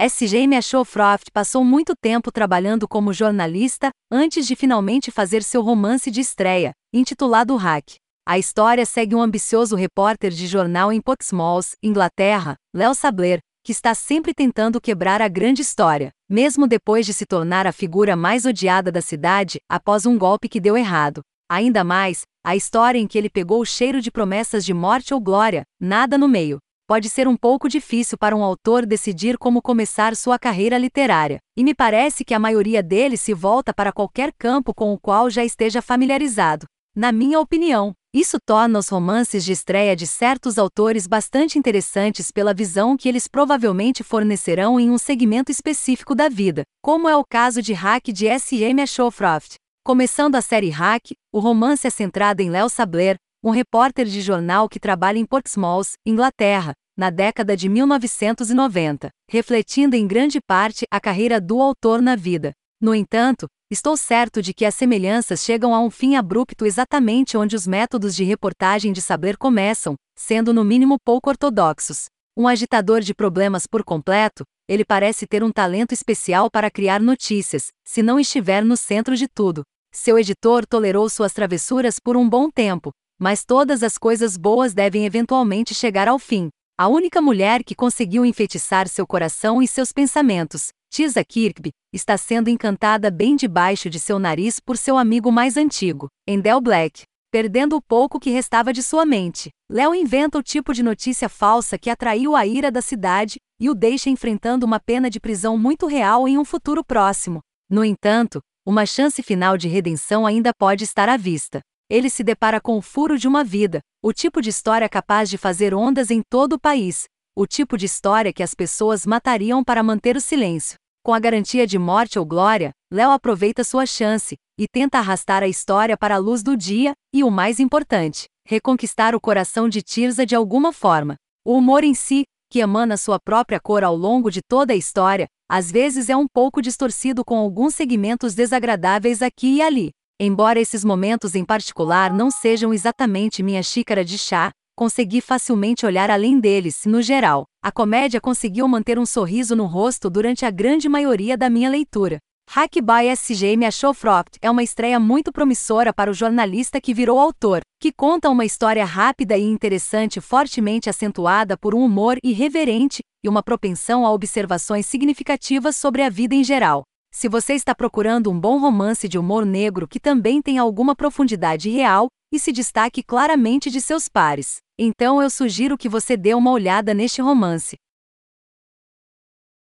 S.J. Ashowcroft passou muito tempo trabalhando como jornalista antes de finalmente fazer seu romance de estreia, intitulado Hack. A história segue um ambicioso repórter de jornal em Portsmouth, Inglaterra, Leo Sabler, que está sempre tentando quebrar a grande história, mesmo depois de se tornar a figura mais odiada da cidade após um golpe que deu errado. Ainda mais, a história em que ele pegou o cheiro de promessas de morte ou glória, nada no meio pode ser um pouco difícil para um autor decidir como começar sua carreira literária, e me parece que a maioria deles se volta para qualquer campo com o qual já esteja familiarizado. Na minha opinião, isso torna os romances de estreia de certos autores bastante interessantes pela visão que eles provavelmente fornecerão em um segmento específico da vida, como é o caso de Hack de S.M. Ashowcroft. Começando a série Hack, o romance é centrado em Léo Sabler, um repórter de jornal que trabalha em Portsmouth, Inglaterra, na década de 1990, refletindo em grande parte a carreira do autor na vida. No entanto, estou certo de que as semelhanças chegam a um fim abrupto exatamente onde os métodos de reportagem de saber começam, sendo no mínimo pouco ortodoxos. Um agitador de problemas por completo, ele parece ter um talento especial para criar notícias, se não estiver no centro de tudo. Seu editor tolerou suas travessuras por um bom tempo, mas todas as coisas boas devem eventualmente chegar ao fim. A única mulher que conseguiu enfeitiçar seu coração e seus pensamentos, Tisa Kirkby, está sendo encantada bem debaixo de seu nariz por seu amigo mais antigo, Endel Black. Perdendo o pouco que restava de sua mente, Léo inventa o tipo de notícia falsa que atraiu a ira da cidade e o deixa enfrentando uma pena de prisão muito real em um futuro próximo. No entanto, uma chance final de redenção ainda pode estar à vista ele se depara com o furo de uma vida, o tipo de história capaz de fazer ondas em todo o país, o tipo de história que as pessoas matariam para manter o silêncio. Com a garantia de morte ou glória, Léo aproveita sua chance e tenta arrastar a história para a luz do dia e, o mais importante, reconquistar o coração de Tirza de alguma forma. O humor em si, que emana sua própria cor ao longo de toda a história, às vezes é um pouco distorcido com alguns segmentos desagradáveis aqui e ali, Embora esses momentos em particular não sejam exatamente minha xícara de chá, consegui facilmente olhar além deles. No geral, a comédia conseguiu manter um sorriso no rosto durante a grande maioria da minha leitura. Hack by S.J. Me achou Fropt é uma estreia muito promissora para o jornalista que virou autor, que conta uma história rápida e interessante fortemente acentuada por um humor irreverente e uma propensão a observações significativas sobre a vida em geral. Se você está procurando um bom romance de humor negro que também tem alguma profundidade real e se destaque claramente de seus pares, então eu sugiro que você dê uma olhada neste romance.